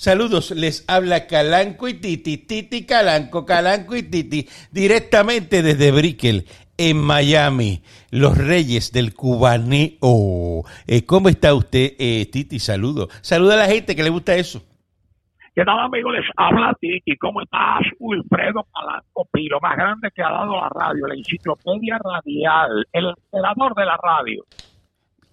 Saludos, les habla Calanco y Titi, Titi Calanco, Calanco y Titi, directamente desde Brickell, en Miami, los reyes del cubaneo. Eh, ¿Cómo está usted, eh, Titi? Saludo. Saluda a la gente que le gusta eso. ¿Qué tal, amigo? Les habla Titi. ¿Cómo estás? Wilfredo Calanco Pilo, más grande que ha dado la radio, la enciclopedia radial, el emperador de la radio.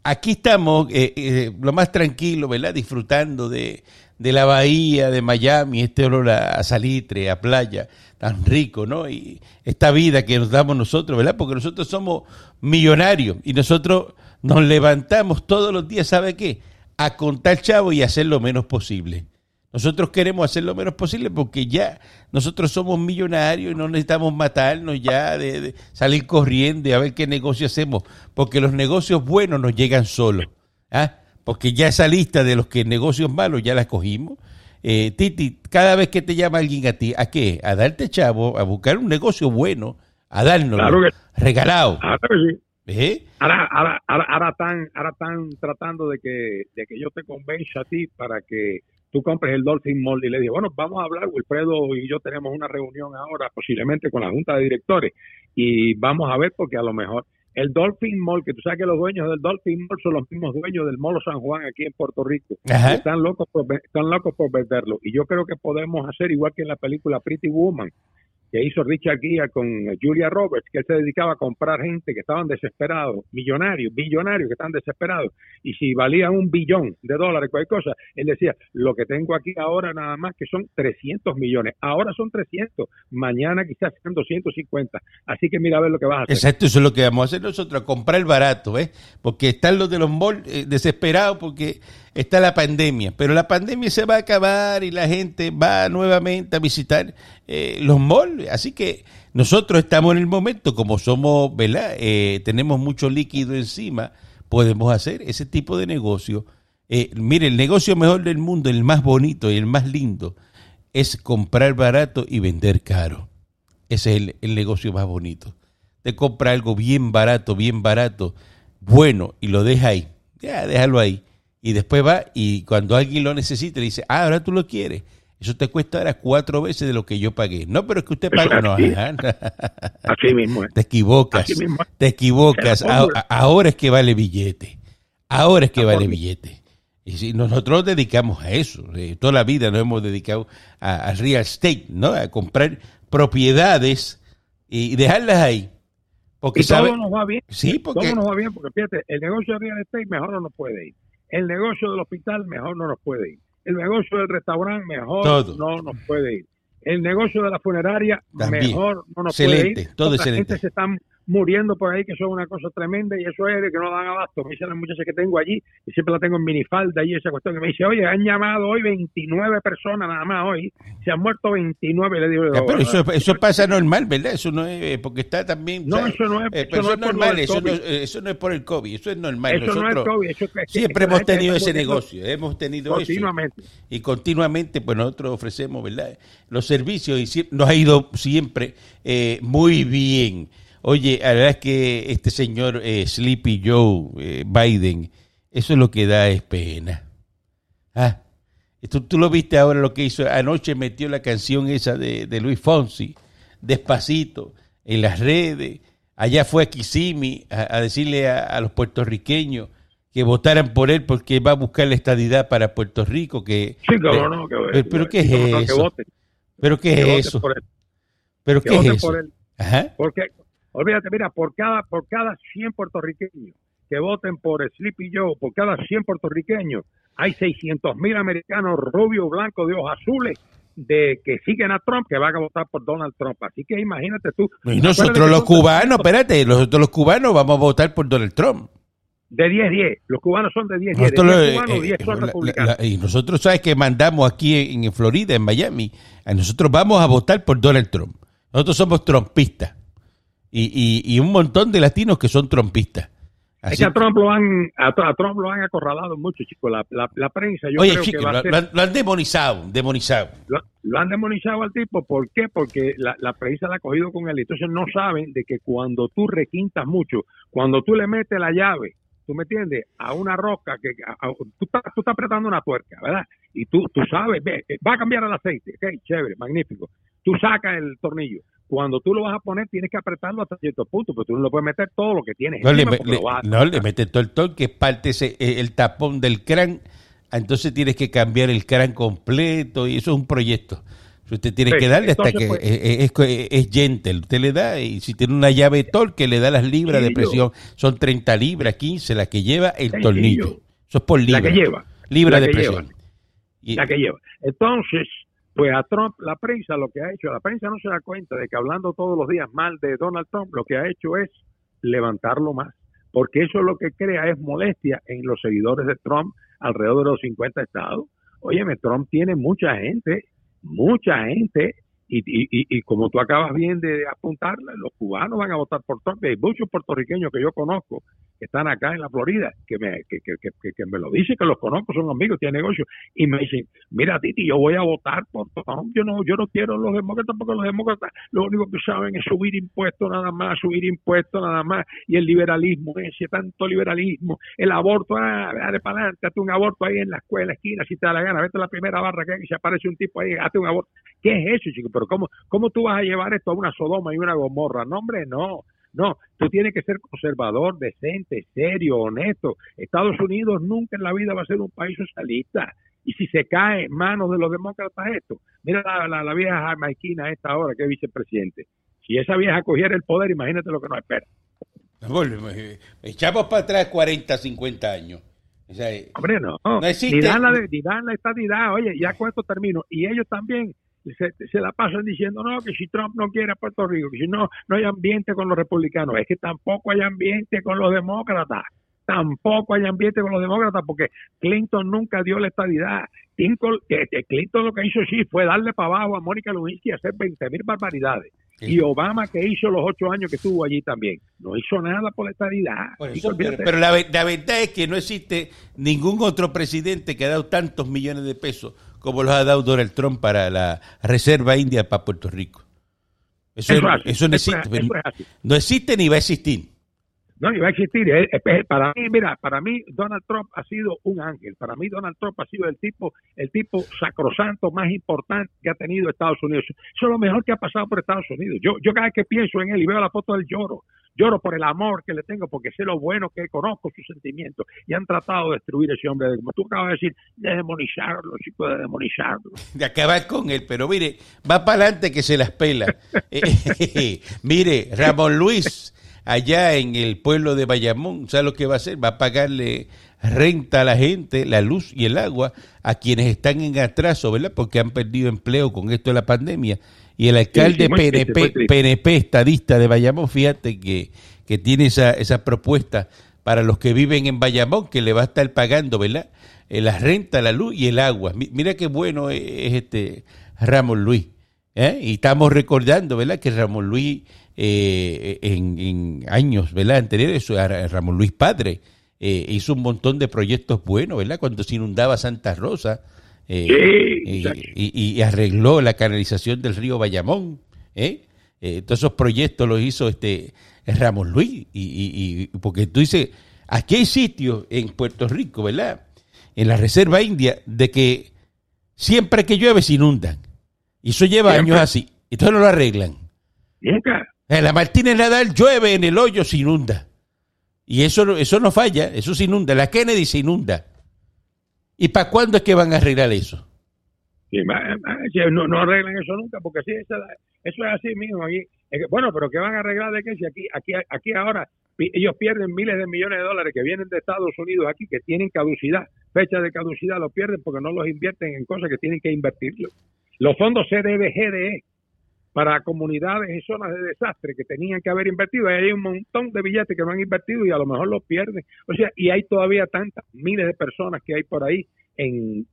Aquí estamos, eh, eh, lo más tranquilo, ¿verdad? Disfrutando de, de la bahía de Miami, este olor a, salitre, a playa, tan rico, ¿no? Y esta vida que nos damos nosotros, ¿verdad? Porque nosotros somos millonarios y nosotros nos levantamos todos los días, ¿sabe qué? A contar chavo y hacer lo menos posible. Nosotros queremos hacer lo menos posible porque ya nosotros somos millonarios y no necesitamos matarnos ya de, de salir corriendo y a ver qué negocio hacemos, porque los negocios buenos nos llegan solos. ¿ah? Porque ya esa lista de los que negocios malos ya la cogimos. Eh, Titi, cada vez que te llama alguien a ti, ¿a qué? A darte chavo, a buscar un negocio bueno, a darnos Claro que- regalado. Que sí. ¿eh? Ahora, ahora, ahora, ahora están, ahora están tratando de que, de que yo te convenza a ti para que tú compres el Dolphin Mall y le dije, bueno, vamos a hablar, Wilfredo y yo tenemos una reunión ahora, posiblemente con la Junta de Directores, y vamos a ver porque a lo mejor el Dolphin Mall, que tú sabes que los dueños del Dolphin Mall son los mismos dueños del Molo San Juan aquí en Puerto Rico, Ajá. están locos por, están locos por venderlo, y yo creo que podemos hacer igual que en la película Pretty Woman, que hizo Richard Guía con Julia Roberts, que él se dedicaba a comprar gente que estaban desesperados, millonarios, billonarios que estaban desesperados, y si valían un billón de dólares, cualquier cosa, él decía, lo que tengo aquí ahora nada más que son 300 millones, ahora son 300, mañana quizás sean 250, así que mira a ver lo que vas a hacer. Exacto, eso es lo que vamos a hacer nosotros, a comprar barato, ¿ves? Porque están los de los malls eh, desesperados porque está la pandemia, pero la pandemia se va a acabar y la gente va nuevamente a visitar eh, los malls, así que nosotros estamos en el momento, como somos, ¿verdad? Eh, tenemos mucho líquido encima, podemos hacer ese tipo de negocio. Eh, mire, el negocio mejor del mundo, el más bonito y el más lindo, es comprar barato y vender caro. Ese es el, el negocio más bonito. Te compra algo bien barato, bien barato, bueno, y lo deja ahí. Ya, déjalo ahí. Y después va y cuando alguien lo necesite, le dice, ah, ahora tú lo quieres. Eso te cuesta ahora cuatro veces de lo que yo pagué. No, pero es que usted es No, así. ajá. Así mismo es. te equivocas. Así mismo. Te equivocas. Ahora es que vale billete. Ahora es que vale billete. Y si nosotros nos dedicamos a eso. eh, toda la vida nos hemos dedicado a, a real estate, ¿no? A comprar propiedades y dejarlas ahí. Porque Y sabe, todo nos va bien. Sí, porque- Todo nos va bien porque fíjate, el negocio de real estate mejor no nos puede ir. El negocio del hospital mejor no nos puede ir. El negocio del restaurante mejor Todo. no nos puede ir. El negocio de la funeraria También. mejor no nos Excelente, puede ir. todo excelente. gente se están muriendo por ahí que son una cosa tremenda y eso es de que no dan abasto. Me dicen las muchachas que tengo allí y siempre la tengo en minifalda y esa cuestión que me dice, oye, han llamado hoy 29 personas nada más hoy, se han muerto 29 y le digo, pero eso, "Oh, eso pasa normal, ¿verdad? Eso no es eh, porque está también. No, ¿sabes? eso no es- Eh, eso no eso es normal, eso no, eh, eso no es por el COVID, eso es normal. Eso no es COVID, eso es es siempre es la hemos tenido ese negocio, hemos tenido eso. continuamente. Y continuamente, pues nosotros ofrecemos, ¿verdad? Los servicios y nos ha ido siempre eh, muy bien. Oye, la verdad es que este señor eh, Sleepy Joe eh, Biden, eso es lo que da es pena. Ah, tú, tú lo viste ahora lo que hizo. Anoche metió la canción esa de, de Luis Fonsi, despacito, en las redes. Allá fue a Kissimmee a, a decirle a, a los puertorriqueños que votaran por él porque va a buscar la estadidad para Puerto Rico. Que, Sí, cómo no, que- pero, pero ¿qué es cómo no, que eso? voten, ¿Pero qué es eso? por él, ¿Pero que qué es eso? por él. Ajá. Porque, olvídate, mira, por cada, por cada 100 puertorriqueños que voten por Sleepy Joe, por cada 100 puertorriqueños, hay 600 mil americanos rubios, blancos, de ojos azules, de que siguen a Trump, que van a votar por Donald Trump. Así que imagínate tú. Y nosotros los cubanos, espérate, nosotros los cubanos vamos a votar por Donald Trump. De 10-10. Los cubanos son de 10-10. De Nosotros, 10 eh, cubanos, eh, 10 son la- republicanos. la- y nosotros, ¿sabes que mandamos aquí en, en Florida, en Miami? A nosotros vamos a votar por Donald Trump. Nosotros somos trompistas. Y, y, y un montón de latinos que son trompistas. es que a Trump lo han, a, a Trump lo han acorralado mucho, chicos. La, la, la prensa, yo Oye, creo que va lo, a ser... lo han- lo han demonizado, demonizado. lo, lo han demonizado al tipo. ¿Por qué? Porque la, la prensa la ha cogido con él. Entonces no saben de que cuando tú requintas mucho, cuando tú le metes la llave ¿tú me entiendes? A una roca que tú, estás, tú estás apretando una tuerca, ¿verdad? Y tú, tú sabes, ve, va a cambiar el aceite, ok, chévere, magnífico. Tú sacas el tornillo. Cuando tú lo vas a poner, tienes que apretarlo hasta cierto punto, pero tú no le puedes meter todo lo que tienes. No, le, no le metes todo el torque, es parte ese, eh, el tapón del crán. Entonces tienes que cambiar el crán completo y eso es un proyecto. Usted tiene que darle hasta que pues, es, es, gentle. Usted le da, y si tiene una llave torque, le da las libras de presión. Son 30 libras, 15, la que lleva el tornillo. Eso es por libra. La que lleva. Libra de presión. La que lleva. Entonces, pues a Trump, la prensa lo que ha hecho, la prensa no se da cuenta de que hablando todos los días mal de Donald Trump, lo que ha hecho es levantarlo más. Porque eso lo que crea es molestia en los seguidores de Trump alrededor de los 50 estados. Óyeme, Trump tiene mucha gente mucha gente, y, y, y, como tú acabas bien de apuntar, los cubanos van a votar por Trump. Hay muchos puertorriqueños que yo conozco que están acá en la Florida, que me, que, que, que, me lo dicen, que los conozco, son amigos, tienen negocios, y me dicen, mira Titi, yo voy a votar por Trump, yo no, yo no quiero los demócratas porque los demócratas lo único que saben es subir impuestos nada más, subir impuestos nada más, y el liberalismo, ese tanto liberalismo, el aborto, ah, dale para adelante, hazte un aborto ahí en la escuela, esquina, si te da la gana, vete a la primera barra que se aparece un tipo ahí, hazte un aborto. ¿Qué es eso, chico? Pero ¿cómo, cómo tú vas a llevar esto a una Sodoma y una Gomorra? No, hombre, no. No, tú tienes que ser conservador, decente, serio, honesto. Estados Unidos nunca en la vida va a ser un país socialista. Y si se cae en manos de los demócratas esto, mira la, la, vieja jamaiquina esta ahora que es vicepresidente. Si esa vieja cogiera el poder, imagínate lo que nos espera. Echamos para atrás 40, 50 años. Hombre, no. no existe. Ni dan la, ni dan la estadidad. Oye, ya con esto termino. Y ellos también se, la pasan diciendo no que si Trump no quiere a Puerto Rico que si no no hay ambiente con los republicanos es que tampoco hay ambiente con los demócratas. Tampoco hay ambiente con los demócratas porque Clinton nunca dio la estabilidad Clinton, Clinton lo que hizo sí fue darle para abajo a Mónica Lewinsky y hacer 20 mil barbaridades. Y Obama que hizo los ocho años que estuvo allí también no hizo nada por la estabilidad pero, la, la verdad es que no existe ningún otro presidente que ha dado tantos millones de pesos como los ha dado Donald Trump para la Reserva India para Puerto Rico. Eso, eso, no existe. no existe ni va a existir. No, ni va a existir. Para mí, mira, para mí Donald Trump ha sido un ángel. Para mí Donald Trump ha sido el tipo, el tipo sacrosanto más importante que ha tenido Estados Unidos. Eso es lo mejor que ha pasado por Estados Unidos. Yo, yo cada vez que pienso en él y veo la foto del lloro, lloro por el amor que le tengo, porque sé lo bueno que conozco sus sentimientos. Y han tratado de destruir ese hombre, como tú acabas de decir, de demonizarlo, chico, de demonizarlo. De acabar con él, pero mire, va para adelante que se las pela. Eh, mire, Ramón Luis, allá en el pueblo de Bayamón, ¿sabe lo que va a hacer? Va a pagarle renta a la gente, la luz y el agua a quienes están en atraso, ¿verdad? Porque han perdido empleo con esto de la pandemia y el alcalde PNP, PNP, estadista de Bayamón, fíjate que, que tiene esa, esa propuesta para los que viven en Bayamón, que le va a estar pagando, ¿verdad? Eh, la renta, la luz y el agua. Mira qué bueno es, este Ramón Luis. ¿eh? Y estamos recordando, ¿verdad? Que Ramón Luis eh, en, en, años, ¿verdad? Anteriores, Ramón Luis Padre hizo un montón de proyectos buenos, ¿verdad? Cuando se inundaba Santa Rosa, eh, y, arregló la canalización del río Bayamón. ¿eh? ¿eh? todos esos proyectos los hizo este Ramos Luis. Y, porque tú dices, aquí hay sitios en Puerto Rico, ¿verdad? En la Reserva India, de que siempre que llueve se inundan. Y eso lleva años así. Y entonces no lo arreglan. En la Martínez Nadal llueve, en el hoyo se inunda. Y eso, eso no falla, eso se inunda. La Kennedy se inunda. ¿Y para cuándo es que van a arreglar eso? no, no arreglan eso nunca, porque sí, eso, es así mismo. bueno, pero ¿qué van a arreglar de qué? Si aquí, aquí, aquí ahora ellos pierden miles de millones de dólares que vienen de Estados Unidos aquí, que tienen caducidad, fecha de caducidad, los pierden porque no los invierten en cosas que tienen que invertirlo. Los fondos CDBGDE para comunidades y zonas de desastre que tenían que haber invertido. Hay un montón de billetes que no han invertido y a lo mejor los pierden. O sea, y hay todavía tantas miles de personas que hay por ahí en,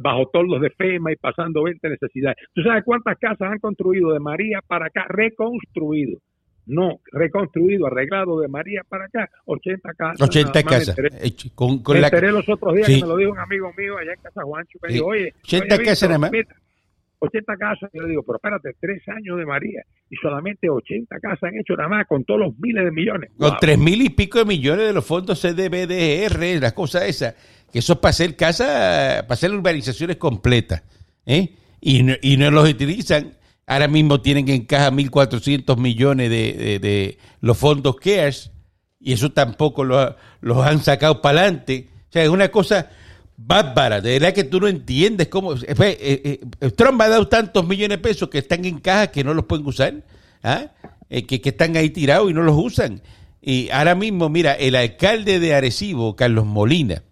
bajo toldos de FEMA y pasando 20 necesidades. ¿Tú sabes cuántas casas han construido de María para acá? Reconstruido. No, reconstruido, arreglado de María para acá, 80 casas. 80 casas. con, enteré los otros días que me lo dijo un amigo mío allá en Casa Juancho. Me dijo, oye, 80 casas nada más. 80 casas. Yo le digo, pero espérate, tres años de María y solamente 80 casas han hecho nada más con todos los miles de millones. Con tres mil y pico de millones de los fondos CDBDR, las cosas esas, que eso es para hacer casas, para hacer urbanizaciones completas, ¿eh? Y no, y no los utilizan. Ahora mismo tienen en caja 1.400 millones de, de, los fondos CARES y eso tampoco lo, los han sacado para adelante. O sea, es una cosa bárbara. De verdad que tú no entiendes cómo. Eh, eh, eh, Trump ha dado tantos millones de pesos que están en caja que no los pueden usar. ¿ah? que, que, están ahí tirados y no los usan. Y ahora mismo, mira, el alcalde de Arecibo, Carlos Molina,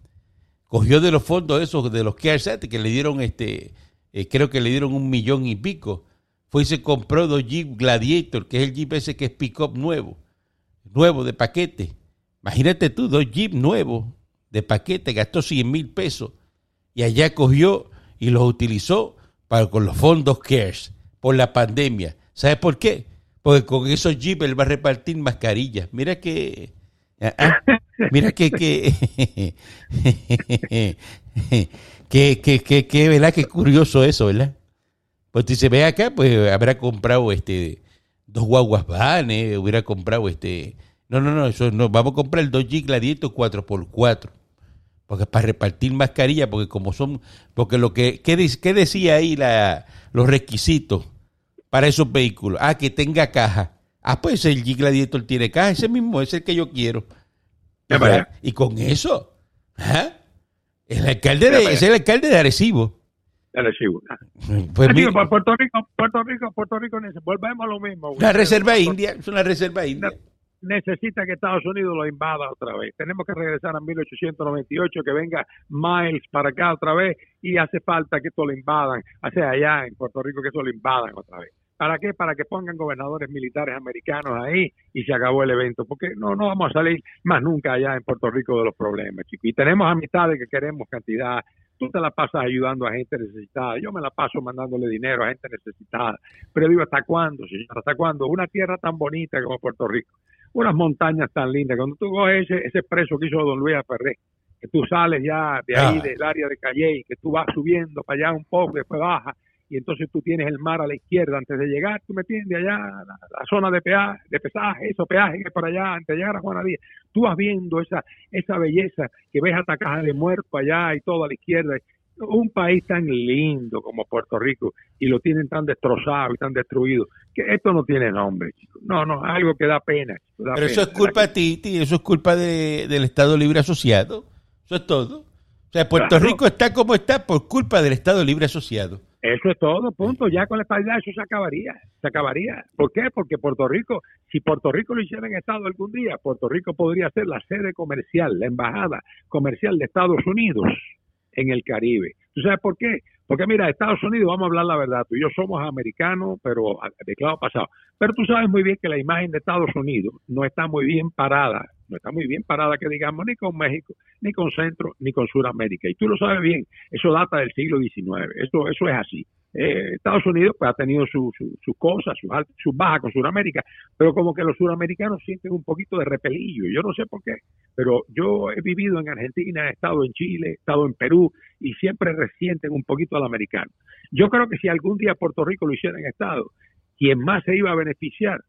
cogió de los fondos esos de los CARES que le dieron este. creo que le dieron un millón y pico. Fue y se compró dos Jeep Gladiator, que es el Jeep ese que es pick-up nuevo. Nuevo de paquete. Imagínate tú, dos Jeep nuevos de paquete, gastó 100 mil pesos y allá cogió y los utilizó para, con los fondos CARES por la pandemia. ¿Sabes por qué? Porque con esos jeeps él va a repartir mascarillas. Mira que... Ah, ah, mira que... que que, que, que, que, ¿verdad? Qué curioso eso, ¿verdad? Pues si se ve acá, pues habrá comprado este dos guaguas vanes, hubiera comprado este no, no, no, eso no. Vamos a comprar el 2G Gladiator 4x4. Porque para repartir mascarilla, porque como son. Porque lo que. ¿Qué, qué decía ahí la, los requisitos para esos vehículos? Ah, que tenga caja. Ah, pues el G Gladiator tiene caja, ese mismo es el que yo quiero. Y con eso, ¿ah? el alcalde de, es el alcalde de Arecibo. Arecibo. Pues Puerto Rico, Puerto Rico, Puerto Rico, volvemos a lo mismo. La reserva india, es una reserva india necesita que Estados Unidos lo invada otra vez. Tenemos que regresar a 1898, que venga Miles para acá otra vez y hace falta que esto lo invadan, hacia allá en Puerto Rico que esto lo invadan otra vez. ¿Para qué? Para que pongan gobernadores militares americanos ahí y se acabó el evento, porque no, no vamos a salir más nunca allá en Puerto Rico de los problemas, chicos. Y tenemos amistades que queremos cantidad. Tú te la pasas ayudando a gente necesitada, yo me la paso mandándole dinero a gente necesitada. Pero digo, ¿hasta cuándo, señor? ¿Hasta cuándo? Una tierra tan bonita como Puerto Rico unas montañas tan lindas. Cuando tú coges ese, ese preso que hizo Don Luis Ferré, que tú sales ya de ahí, ah. del área de Calle, que tú vas subiendo para allá un poco, después bajas, y entonces tú tienes el mar a la izquierda antes de llegar, tú me entiendes, allá la, zona de peaje, de pesaje, eso peaje que es para allá, antes de llegar a Juana Díaz, tú vas viendo esa, esa belleza que ves hasta caja de muerto allá y todo a la izquierda, un país tan lindo como Puerto Rico y lo tienen tan destrozado y tan destruido que esto no tiene nombre, chicos. No, no, algo que da pena. Pero eso es culpa de ti, eso es culpa de, del Estado Libre Asociado. Eso es todo. O sea, Puerto Rico está como está por culpa del Estado Libre Asociado. Eso es todo, punto. Ya con la estabilidad eso se acabaría. Se acabaría. ¿Por qué? Porque Puerto Rico, si Puerto Rico lo hiciera en Estado algún día, Puerto Rico podría ser la sede comercial, la embajada comercial de Estados Unidos en el Caribe. ¿Tú sabes por qué? Porque mira, Estados Unidos, vamos a hablar la verdad, tú y yo somos americanos, pero de clavo pasado. Pero tú sabes muy bien que la imagen de Estados Unidos no está muy bien parada, no está muy bien parada que digamos ni con México, ni con Centro, ni con Sudamérica. Y tú lo sabes bien, eso data del siglo XIX, eso, eso es así. Eh, Estados Unidos pues, ha tenido sus su, cosas, sus, sus bajas con Sudamérica, pero como que los sudamericanos sienten un poquito de repelillo, yo no sé por qué, pero yo he vivido en Argentina, he estado en Chile, he estado en Perú y siempre resienten un poquito al americano. Yo creo que si algún día Puerto Rico lo hiciera en Estado, quien más se iba a beneficiar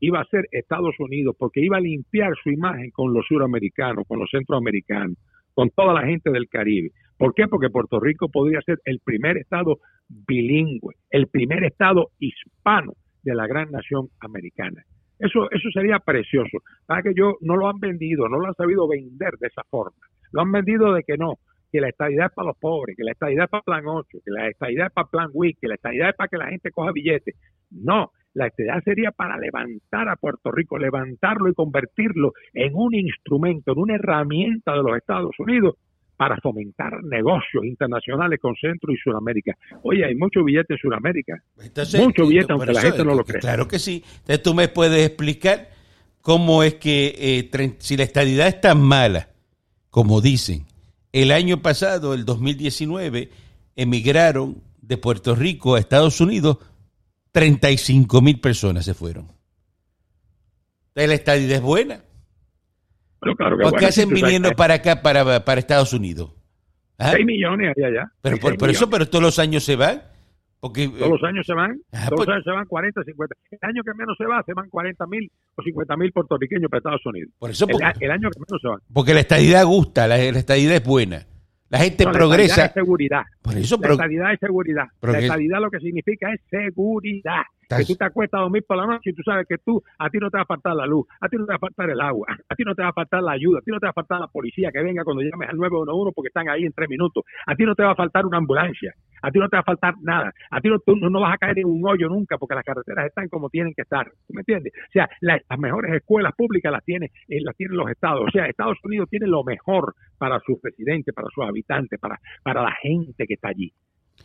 iba a ser Estados Unidos, porque iba a limpiar su imagen con los suramericanos, con los centroamericanos, con toda la gente del Caribe. ¿Por qué? Porque Puerto Rico podría ser el primer estado bilingüe, el primer estado hispano de la gran nación americana. Eso, eso sería precioso. Para que yo no lo han vendido, no lo han sabido vender de esa forma. Lo han vendido de que no, que la estadidad es para los pobres, que la estadidad es para Plan 8, que la estadidad es para Plan WIC, que la estadidad es para que la gente coja billetes. No, la estadidad sería para levantar a Puerto Rico, levantarlo y convertirlo en un instrumento, en una herramienta de los Estados Unidos para fomentar negocios internacionales con Centro y Sudamérica. Oye, hay mucho billete en Sudamérica. mucho billete, aunque la gente no lo cree. Claro que sí. Entonces tú me puedes explicar cómo es que eh, si la estadidad es tan mala, como dicen, el año pasado, el 2019, emigraron de Puerto Rico a Estados Unidos 35 mil personas se fueron. Entonces la estadidad es buena. ¿Por qué hacen viniendo para acá, para, para Estados Unidos? ¿Ah? 6 millones allá, allá. Pero por, eso, pero todos los años se van. Porque, Todos los años se van, Ah, todos pues- los años se van 40, 50. El año que menos se va, se van 40 mil o 50 mil puertorriqueños para Estados Unidos. por eso, El, porque, el año que menos se van. porque la estadidad gusta, la, la estadidad es buena. La gente No, la progresa. estadidad es seguridad. Por eso, La pero, estadidad es seguridad. pero la que- estadidad lo que significa es seguridad. Que tú te acuestas a dormir por la noche y tú sabes que tú, a ti no te va a faltar la luz, a ti no te va a faltar el agua, a ti no te va a faltar la ayuda, a ti no te va a faltar la policía que venga cuando llames al 911 porque están ahí en tres minutos, a ti no te va a faltar una ambulancia, a ti no te va a faltar nada, a ti no, tú no, vas a caer en un hoyo nunca porque las carreteras están como tienen que estar, ¿tú me entiendes? O sea, la- las mejores escuelas públicas las tiene, eh, las tienen los estados, o sea, Estados Unidos tiene lo mejor para sus residentes, para sus habitantes, para, para la gente que está allí.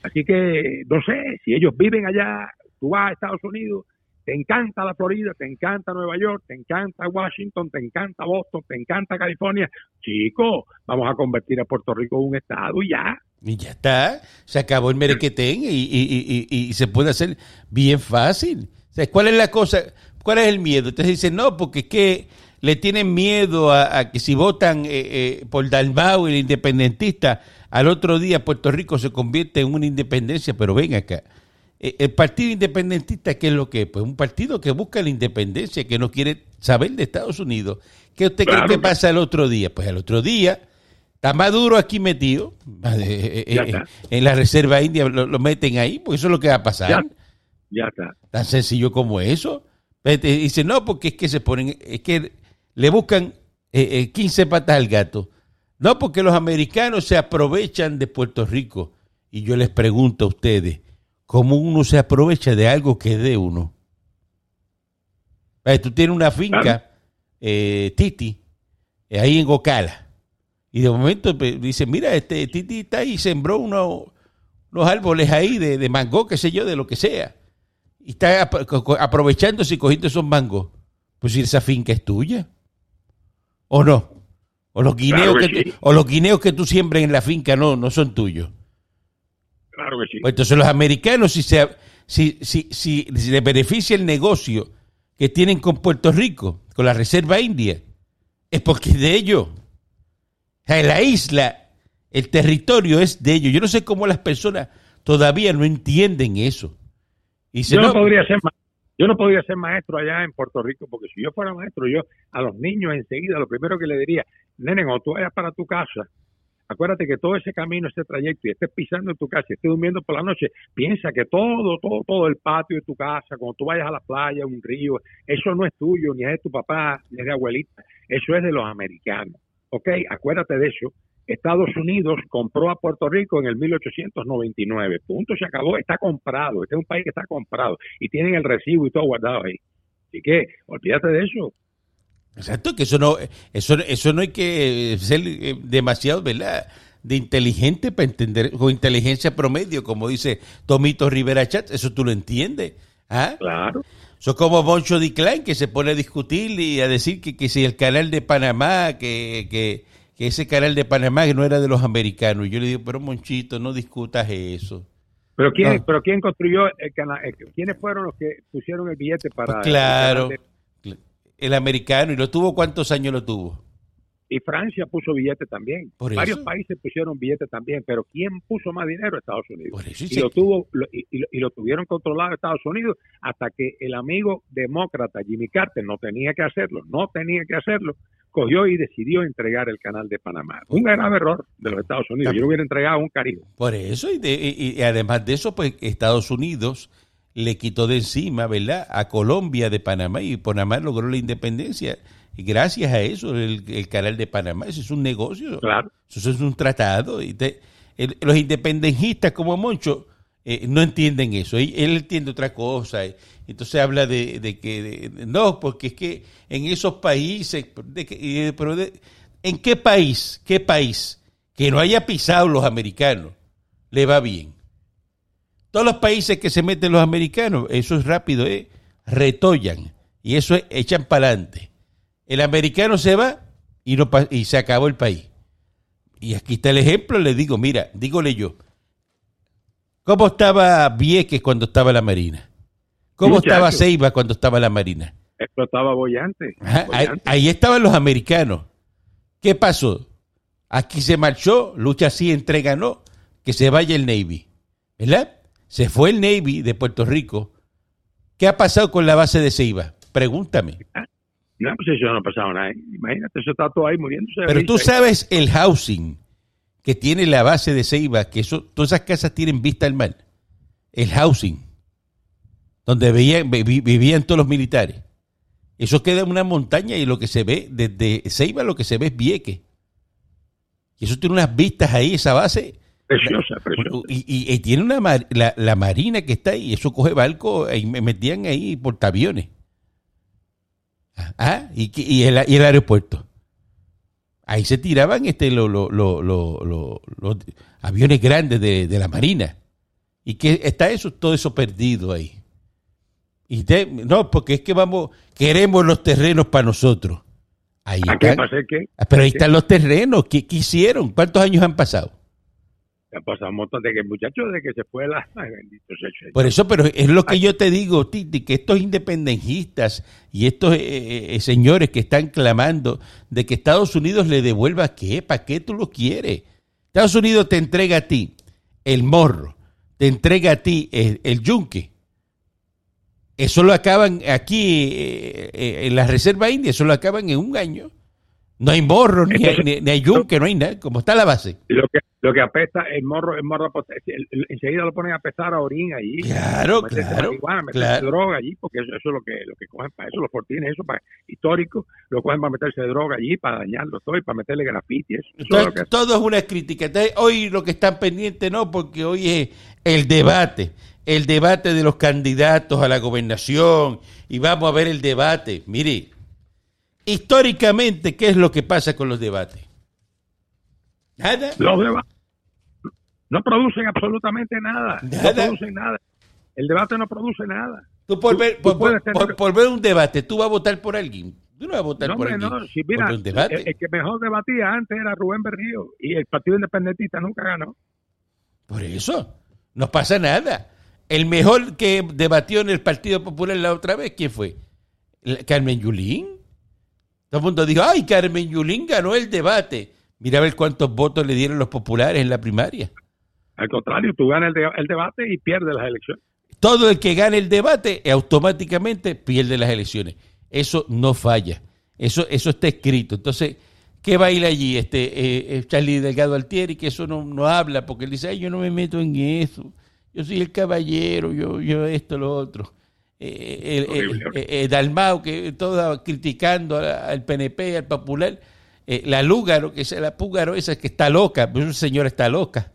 Así que, no sé, si ellos viven allá, tú vas a Estados Unidos, te encanta la Florida, te encanta Nueva York, te encanta Washington, te encanta Boston, te encanta California, chico, vamos a convertir a Puerto Rico en un estado y ya. y ya está, se acabó el merequetén y, y, y, y- se puede hacer bien fácil. O ¿Cuál es la cosa? ¿Cuál es el miedo? Entonces dicen, no, porque es que le tienen miedo a, a que si votan eh, eh, por Dalmau, el independentista, al otro día Puerto Rico se convierte en una independencia, pero ven acá. Eh, El Partido Independentista, ¿qué es lo que es? Pues un partido que busca la independencia, que no quiere saber de Estados Unidos. ¿Qué usted Claro cree que pasa el otro día? Pues el otro día está Maduro aquí metido, eh, eh, en la Reserva India lo, lo meten ahí, pues eso es lo que va a pasar. Ya, ya está. Tan sencillo como eso. Vete, Dice, no, porque es que se ponen, es que le buscan eh, 15 patas al gato. No, porque los americanos se aprovechan de Puerto Rico. Y yo les pregunto a ustedes, ¿cómo uno se aprovecha de algo que es de uno? Eh, tú tienes una finca, eh, Titi, eh, ahí en Ocala. Y de momento pues, dice, mira, este Titi está ahí, sembró unos, unos árboles ahí de, de mango, qué sé yo, de lo que sea. Y está aprovechándose y cogiendo esos mangos. Pues si esa finca es tuya. ¿O no? O los guineos, Claro que que tú- sí. o los guineos que tú siembres en la finca no, no son tuyos. Claro que sí. Pues entonces los americanos, si, se, si, si, si, si les beneficia el negocio que tienen con Puerto Rico, con la Reserva India, es porque es de ellos. O sea, la isla, el territorio es de ellos. Yo no sé cómo las personas todavía no entienden eso. Y yo no, no, podría ser yo no podría ser maestro allá en Puerto Rico porque si yo fuera maestro yo a los niños enseguida lo primero que le diría nene cuando tú vayas para tu casa acuérdate que todo ese camino ese trayecto y estés pisando en tu casa y estés durmiendo por la noche piensa que todo todo todo el patio de tu casa cuando tú vayas a la playa un río eso no es tuyo ni es de tu papá ni es de abuelita eso es de los americanos ¿ok? acuérdate de eso Estados Unidos compró a Puerto Rico en el 1899. Punto, se acabó, está comprado. Este es un país que está comprado y tienen el recibo y todo guardado ahí. Así que olvídate de eso. Exacto, que eso no, eso, eso no hay que ser eh, demasiado, ¿verdad? De inteligente para entender, con inteligencia promedio, como dice Tomito Rivera Chat, eso tú lo entiendes. ¿Ah? Claro. Eso es como Moncho Di Klein, que se pone a discutir y a decir que, que si el canal de Panamá, que, que, que ese canal de Panamá que no era de los americanos. Y yo le digo, pero Monchito, no discutas eso. Pero quién, No. pero quién construyó el canal, eh, quiénes fueron los que pusieron el billete para Pues claro, el americano, y lo tuvo, ¿cuántos años lo tuvo? y Francia puso billete también. Por Varios eso. países pusieron billete también, pero quién puso más dinero? Estados Unidos. Por eso, y se- lo tuvo lo- y, y lo- y lo tuvieron controlado Estados Unidos hasta que el amigo demócrata Jimmy Carter no tenía que hacerlo, no tenía que hacerlo, cogió y decidió entregar el canal de Panamá. Un grave error de los Estados Unidos. Yo lo hubiera entregado a un caribe. Por eso, y, de- y además de eso, pues Estados Unidos le quitó de encima, ¿verdad?, a Colombia de Panamá y Panamá logró la independencia. Y gracias a eso, el, el canal de Panamá, eso es un negocio, Claro. eso es un tratado. Y te- el- los independentistas como Moncho eh, no entienden eso, él, él entiende otra cosa. entonces habla de, de que, de- de- no, porque es que en esos países, que- pero ¿en qué país, qué país que no haya pisado los americanos le va bien? Todos los países que se meten los americanos, eso es rápido, ¿eh? retollan y eso es echan para adelante. El americano se va y, no, y se acabó el país. Y aquí está el ejemplo, le digo, mira, dígole yo, ¿cómo estaba Vieques cuando estaba la Marina? ¿Cómo Muchacho. estaba Ceiba cuando estaba la Marina? Esto estaba bollante. Ajá, ahí, bollante. ahí estaban los americanos. ¿Qué pasó? Aquí se marchó, lucha así, entrega no, que se vaya el Navy. ¿Verdad? Se fue el Navy de Puerto Rico. ¿Qué ha pasado con la base de Ceiba? Pregúntame. No, pues eso no ha pasado nada. Imagínate, eso está todo ahí muriéndose. Pero tú sabes el housing que tiene la base de Ceiba, que eso, todas esas casas tienen vista al mar. El housing, donde veían- vi- vivían todos los militares. Eso queda en una montaña y lo que se ve desde Ceiba, lo que se ve es Vieque. Y eso tiene unas vistas ahí, esa base. Preciosa, preciosa. Y, y- y tiene una mar- la, la marina que está ahí, eso coge barco y me metían ahí portaaviones. Ah, y, el, y el aeropuerto. Ahí se tiraban este lo- lo- lo- lo- lo- los aviones grandes de, de la marina. Y que está eso, todo eso perdido ahí. Y te- no, porque es que vamos, queremos los terrenos para nosotros. Ahí ¿A qué están. pasa? ¿Qué? Ah, Pero ahí están los terrenos. ¿Qué, qué hicieron? ¿Cuántos años han pasado? Ha pasado un montón de que muchachos de que se fue la... Ay, bendito sea. Por eso, pero es lo que yo te digo, Titi, que estos independentistas y estos eh, eh, señores que están clamando de que Estados Unidos le devuelva qué, ¿para qué tú lo quieres? Estados Unidos te entrega a ti el morro, te entrega a ti el, el yunque. Eso lo acaban aquí eh, eh, en la Reserva India, eso lo acaban en un año. No hay morro, ni, hay, ni- ni hay yunque, no hay nada, como está la base. Lo que, lo que apesta, el morro, el morro, enseguida lo ponen a pesar a orín allí. Claro, claro, claro. droga allí, porque eso, eso es lo que, lo que cogen para eso, los fortines, eso para histórico, lo cogen para meterse droga allí, para dañarlo todo y para meterle grafiti. Eso, es todo es una crítica. Entonces, hoy lo que están pendientes no, porque hoy es el debate, el debate de los candidatos a la gobernación y vamos a ver el debate. Mire, históricamente, ¿qué es lo que pasa con los debates? Nada. Los debates no producen absolutamente nada. Nada. No producen nada. El debate no produce nada. Tú por ver, tú por, puedes por- tener- por- ver un debate, tú vas a votar por alguien. Tú no vas a votar No, por alguien. no. Si mira, el, el que mejor debatía antes era Rubén Berrío y el Partido Independentista nunca ganó. Por eso, no pasa nada. El mejor que debatió en el Partido Popular la otra vez, ¿quién fue? Carmen Yulín. Todo el mundo dijo, ay, Carmen Yulín ganó el debate. Mira a ver cuántos votos le dieron los populares en la primaria. Al contrario, tú ganas el, de- el debate y pierdes las elecciones. Todo el que gane el debate eh, automáticamente pierde las elecciones. Eso no falla. Eso, eso está escrito. Entonces, ¿qué va a ir allí? Este eh, eh, Charlie Delgado Altieri, que eso no, no habla, porque él dice, ay, yo no me meto en eso. Yo soy el caballero, yo, yo esto, lo otro. Eh, el- el- eh, eh, Dalmau, que todo criticando al PNP, al Popular. Eh, la Lúgaro, que es la Púgaro, esa que está loca, pues esa señora está loca.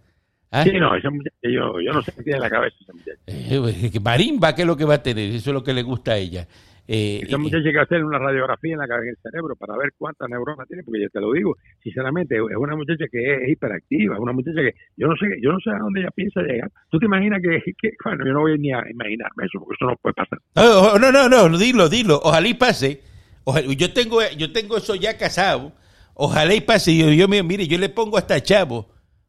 ¿Ah? Sí, no, esa muchacha, yo, yo no sé qué tiene en la cabeza esa muchacha. Eh, pues, que Marimba, ¿qué es lo que va a tener? Eso es lo que le gusta a ella. Eh, Esa muchacha hay que hacer una radiografía en la cabeza del cerebro para ver cuántas neuronas tiene, porque yo te lo digo, sinceramente, es una muchacha que es hiperactiva, es una muchacha que yo no sé, yo no sé a dónde ella piensa llegar. ¿Tú te imaginas que, que- bueno, yo no voy ni a imaginarme eso, porque eso no puede pasar. No, no, no, no, dilo, dilo. Ojalá y pase. Ojalá- yo tengo yo tengo eso ya casado. Ojalá y pase. Y yo, yo mire, yo le pongo hasta chavo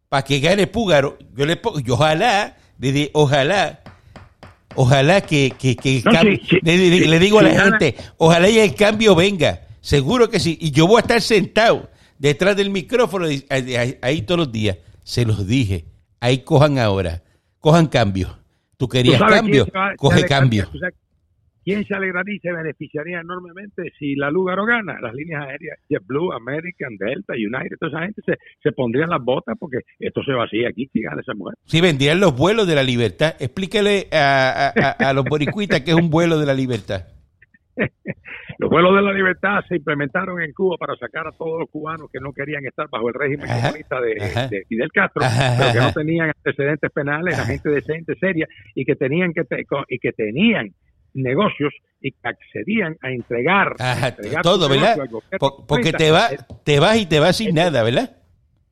para que gane Púgaro. Yo le pongo, y ojalá, le di- ojalá, ojalá que, que, que el No, cambio- sí, sí, le, le- sí, le digo a la gana. gente, ojalá y el cambio venga. Seguro que sí. Y yo voy a estar sentado detrás del micrófono ahí, todos los días. Se los dije. Ahí cojan ahora. Cojan cambio. Tú ¿Tú querías cambio, coge alegraría? cambio. ¿Tú sabes ¿Quién se alegraría y se beneficiaría enormemente si la Lugaro gana? Las líneas aéreas, JetBlue, American, Delta, United, toda esa gente se, se pondrían las botas porque esto se vacía aquí si gana esa mujer. Sí, vendían los vuelos de la libertad. Explícale a, a- a- a los boricuitas que es un vuelo de la libertad. Los vuelos de la libertad se implementaron en Cuba para sacar a todos los cubanos que no querían estar bajo el régimen Ajá, comunista de, ajá. de Fidel Castro, Ajá, pero que no tenían antecedentes penales, la gente decente, seria, y que tenían que te- y que tenían negocios y que accedían a entregar, a Ajá, entregar todo, ¿verdad? porque te, va, te vas y te vas sin nada, ¿verdad?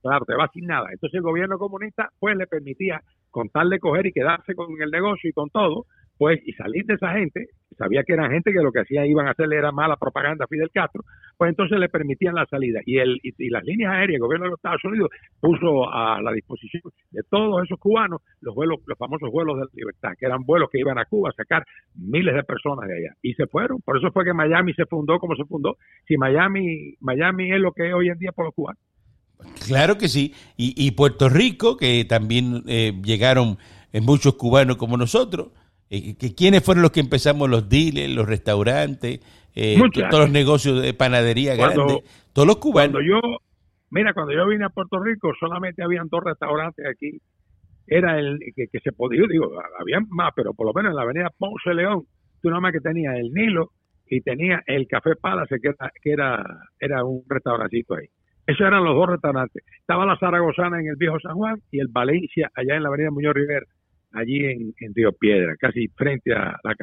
Claro, te va sin nada. Entonces el gobierno comunista pues le permitía contarle coger y quedarse con el negocio y con todo, pues y salir de esa gente, sabía que eran gente que lo que hacían iban a hacerle era mala propaganda a Fidel Castro, pues entonces le permitían la salida. Y el y, las líneas aéreas, el gobierno de los Estados Unidos puso a la disposición de todos esos cubanos los vuelos, los famosos vuelos de libertad, que eran vuelos que iban a Cuba a sacar miles de personas de allá. Y se fueron. Por eso fue que Miami se fundó como se fundó. Si Miami, Miami es lo que es hoy en día por los cubanos. Claro que sí. Y, y Puerto Rico, que también eh, llegaron en muchos cubanos como nosotros. Eh, que, ¿Quiénes fueron los que empezamos los dealers, los restaurantes, eh, todos los negocios de panadería grandes? Todos los cubanos. Cuando yo, mira, cuando yo vine a Puerto Rico solamente habían dos restaurantes aquí. Era el que, se podía, digo, había más, pero por lo menos en la avenida Ponce León, tú nada más que tenía el Nilo y tenía el Café Palace, que era, que era, era un restaurancito ahí. Esos eran los dos restaurantes. Estaba la Zaragozana en el Viejo San Juan y el Valencia allá en la avenida Muñoz Rivera, allí en, en Río Piedra, casi frente a la,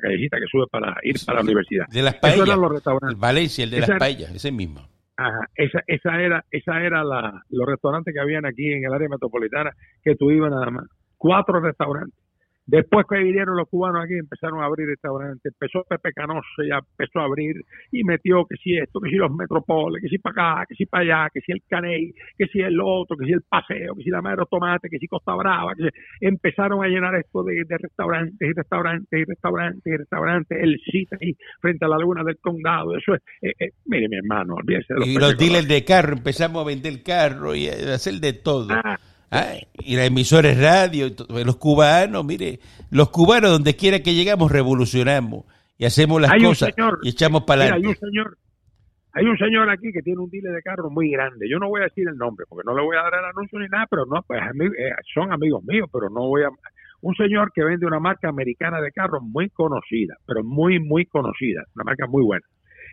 callecita que sube para ir para la universidad. De las paellas. eran los restaurantes. El Valencia, el de las paellas, ese mismo. Ajá, esa, esa era, esa era la, los restaurantes que habían aquí en el área metropolitana que tuvieron nada más. Cuatro restaurantes. Después que vinieron los cubanos aquí, empezaron a abrir restaurantes. Empezó Pepe Canoso, ya empezó a abrir y metió que si esto, que si los metropoles, que si para acá, que si para allá, que si el Caney, que si el otro, que si el Paseo, que si la Madre Tomate, que si Costa Brava. Que Empezaron a llenar esto de, restaurantes y restaurantes y restaurantes y restaurantes. El sitio ahí frente a la laguna del condado. Eso es, eh, eh, mire mi hermano, olvídese de los Y los dealers de carro, empezamos a vender carro y a hacer de todo. Ah, y las emisores radio, los cubanos, mire, los cubanos donde quiera que llegamos revolucionamos y hacemos las cosas y echamos para adelante. Hay un señor, hay un señor aquí que tiene un dealer de carro muy grande. Yo no voy a decir el nombre porque no le voy a dar el anuncio ni nada, pero no, pues eh, son amigos míos, pero no voy a. Un señor que vende una marca americana de carros muy conocida, pero muy, muy conocida, una marca muy buena.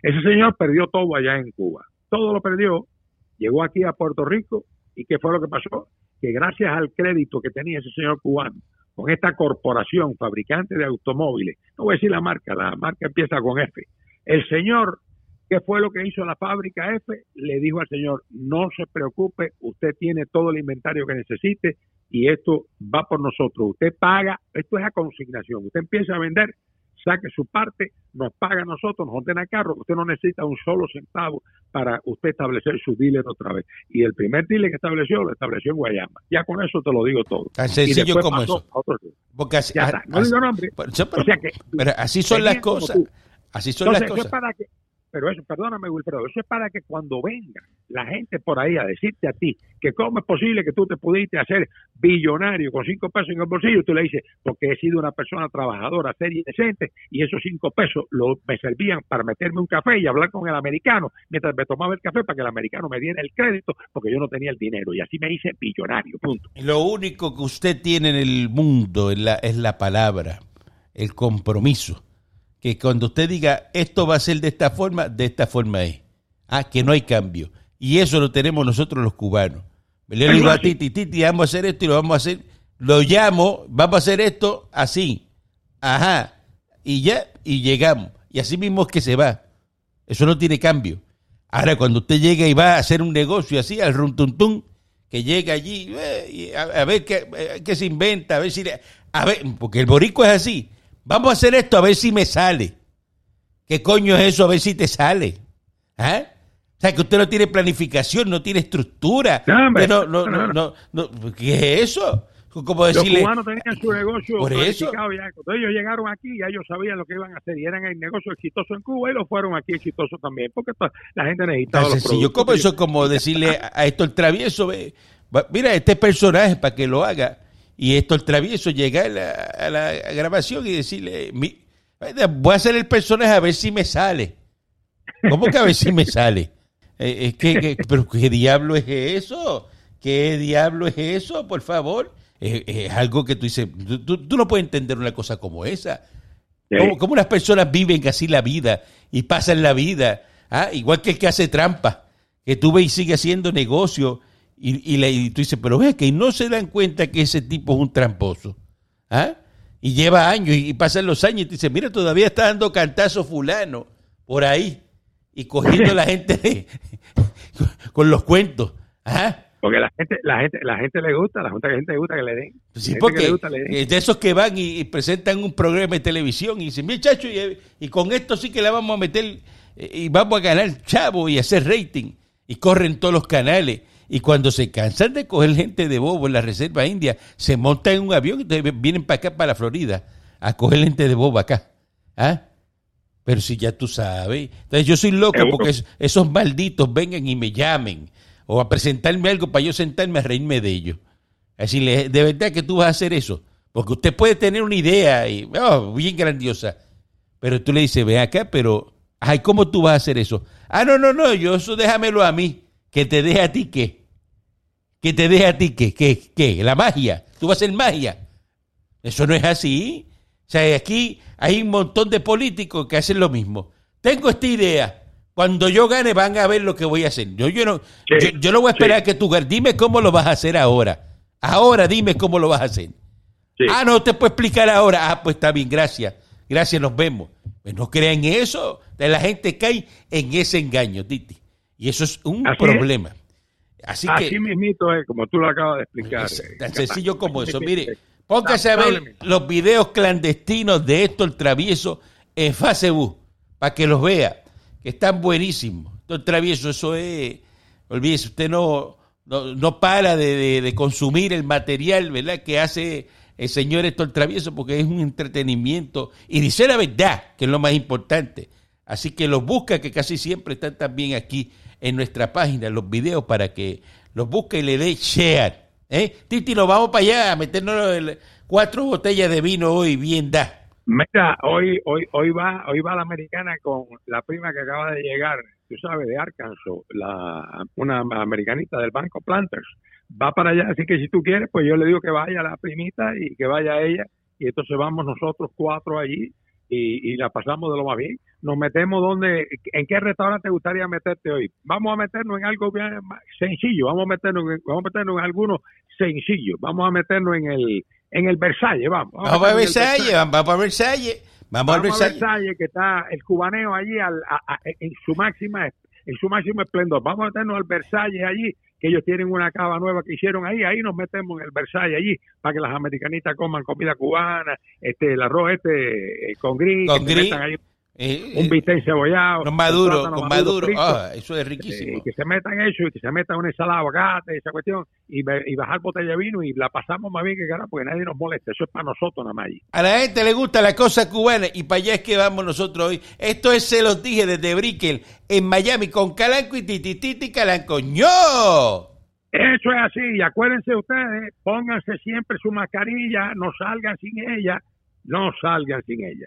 Ese señor perdió todo allá en Cuba. Todo lo perdió, llegó aquí a Puerto Rico y ¿qué fue lo que pasó? Que gracias al crédito que tenía ese señor cubano con esta corporación fabricante de automóviles, no voy a decir la marca, la marca empieza con F, el señor, ¿qué fue lo que hizo la fábrica F? Le dijo al señor, no se preocupe, usted tiene todo el inventario que necesite y esto va por nosotros, usted paga, esto es a consignación, usted empieza a vender saque su parte, nos paga a nosotros, nos ordena carro, usted no necesita un solo centavo para usted establecer su dealer otra vez. Y el primer dealer que estableció, lo estableció en Guayama. Ya con eso te lo digo todo. Tan sencillo como eso. Porque así, no digo nombre. Pero, así son las cosas. Así son las cosas. Para que, pero eso, perdóname Wilfredo, eso es para que cuando venga la gente por ahí a decirte a ti que cómo es posible que tú te pudiste hacer billonario con cinco pesos en el bolsillo, tú le dices, porque he sido una persona trabajadora, seria y decente, y esos cinco pesos lo, me servían para meterme un café y hablar con el americano, mientras me tomaba el café para que el americano me diera el crédito, porque yo no tenía el dinero, y así me hice billonario, punto. Lo único que usted tiene en el mundo es la, es la palabra, el compromiso que cuando usted diga esto va a ser de esta forma, de esta forma es. Ah, que no hay cambio. Y eso lo tenemos nosotros los cubanos. Le digo a Titi, Titi, vamos a hacer esto y lo vamos a hacer. Lo llamo, vamos a hacer esto así. Ajá. Y ya, y llegamos. Y así mismo es que se va. Eso no tiene cambio. Ahora, cuando usted llega y va a hacer un negocio así, al runtuntún, que llega allí, eh, a, ver qué, eh, qué, se inventa, a ver si... a ver, porque el borico es así. Vamos a hacer esto a ver si me sale. ¿Qué coño es eso? A ver si te sale. ¿Ah? O sea, que usted no tiene planificación, no tiene estructura. No, no, no, no, ¿Qué es eso? Como decirle, Los cubanos tenían su negocio por eso. Ya. Cuando ellos llegaron aquí, ya ellos sabían lo que iban a hacer y eran el negocio exitoso en Cuba y lo fueron aquí exitoso también, porque la gente necesitaba Tan sencillo como eso es como decirle a esto el travieso, mira, este personaje para que lo haga, y esto el travieso llega a la, grabación y decirle, voy a hacer el personaje a ver si me sale. ¿Cómo que a ver si me sale? Eh, es que, pero ¿qué diablo es eso? ¿Qué diablo es eso? Por favor. Es, algo que tú dices, tú, no puedes entender una cosa como esa. ¿Cómo, ¿Cómo, las personas viven así la vida y pasan la vida? ¿ah? Igual que el que hace trampa, que tú ves y sigue haciendo negocio y, y, tú dices, pero ve que no se dan cuenta que ese tipo es un tramposo. ¿Ah? Y lleva años y, pasan los años y te dice, mira, todavía está dando cantazo fulano por ahí y cogiendo a la gente con los cuentos. ¿Ah? Porque la gente, la gente, la gente le gusta, la gente le gusta que le den. Sí, porque de esos que van y, presentan un programa de televisión y dicen, muchachos, y, y, con esto sí que la vamos a meter eh, y vamos a ganar chavo y hacer rating. Y corren todos los canales y cuando se cansan de coger gente de bobo en la Reserva India, se montan en un avión y vienen para acá, para la Florida, a coger gente de bobo acá. ¿Ah? Pero si ya tú sabes. Entonces yo soy loco porque esos malditos vengan y me llamen o a presentarme algo para yo sentarme a reírme de ellos. Así, de verdad que tú vas a hacer eso. Porque usted puede tener una idea y, oh, bien grandiosa, pero tú le dices, ve acá, pero, ay, ¿cómo tú vas a hacer eso? Ah, no, no, no, yo eso déjamelo a mí, que te deje a ti qué. Que te deje a ti qué, qué, qué, la magia. Tú vas a hacer magia. Eso no es así. O sea, aquí hay un montón de políticos que hacen lo mismo. Tengo esta idea. Cuando yo gane van a ver lo que voy a hacer. Yo, yo no, Sí, yo, yo no voy a esperar sí. que tú ganes. Dime cómo lo vas a hacer ahora. Ahora dime cómo lo vas a hacer. Sí. Ah, no te puedo explicar ahora. Ah, pues está bien, gracias. Gracias, nos vemos. Pues no crean eso. La gente cae en ese engaño, Titi. Y eso es un Así problema. Así, Así que mismito es, como tú lo acabas de explicar. es eh, tan capaz. sencillo como eso. Mire, póngase a ver los videos clandestinos de esto, el travieso, en Facebook, para que los vea, que están buenísimos. Esto, el travieso, eso es, olvídese, usted no, no, no para de, de- de consumir el material, ¿verdad?, que hace el señor esto, el travieso, porque es un entretenimiento. Y dice la verdad, que es lo más importante. Así que los busca, que casi siempre están también aquí en nuestra página, los videos, para que los busque y le dé share. ¿Eh? Titi, nos vamos para allá a meternos el- cuatro botellas de vino hoy, bien da. Mira, hoy, hoy, hoy va, hoy va la americana con la prima que acaba de llegar, tú sabes, de Arkansas, la, una americanita del banco Planters. Va para allá, así que si tú quieres, pues yo le digo que vaya la primita y que vaya ella, y entonces vamos nosotros cuatro allí y, y la pasamos de lo más bien. Nos metemos donde, ¿en qué restaurante te gustaría meterte hoy? Vamos a meternos en algo bien sencillo, vamos a meternos, en, vamos a meternos en alguno sencillo, vamos a meternos en el, en el Versalles, vamos. Vamos a en el Versalles, vamos a Versalles. Vamos a Vamos a Versalles. Versalles, que está el cubaneo allí al- a- a- en su máxima en su máximo esplendor. Vamos a meternos al Versalles allí, que ellos tienen una cava nueva que hicieron ahí, ahí nos metemos en el Versalles allí, para que las americanitas coman comida cubana, este el arroz este eh, con gris, Con que gris. metan ahí Eh, un eh, bistec cebollado, con maduro, plátano con maduro. Ah, eso es eh, riquísimo. que se metan eso y que se metan una ensalada de aguacate, esa cuestión, y, y bajar botella de vino y la pasamos más bien que cara, porque nadie nos molesta, eso es para nosotros nada más. A la gente le gusta la cosa cubana y para allá es que vamos nosotros hoy. Esto es Se los dije desde Brickell en Miami con Calanco y Titi Titi Calanco. ¡No! Eso es así, y acuérdense ustedes, pónganse siempre su mascarilla, no salgan sin ella, no salgan sin ella.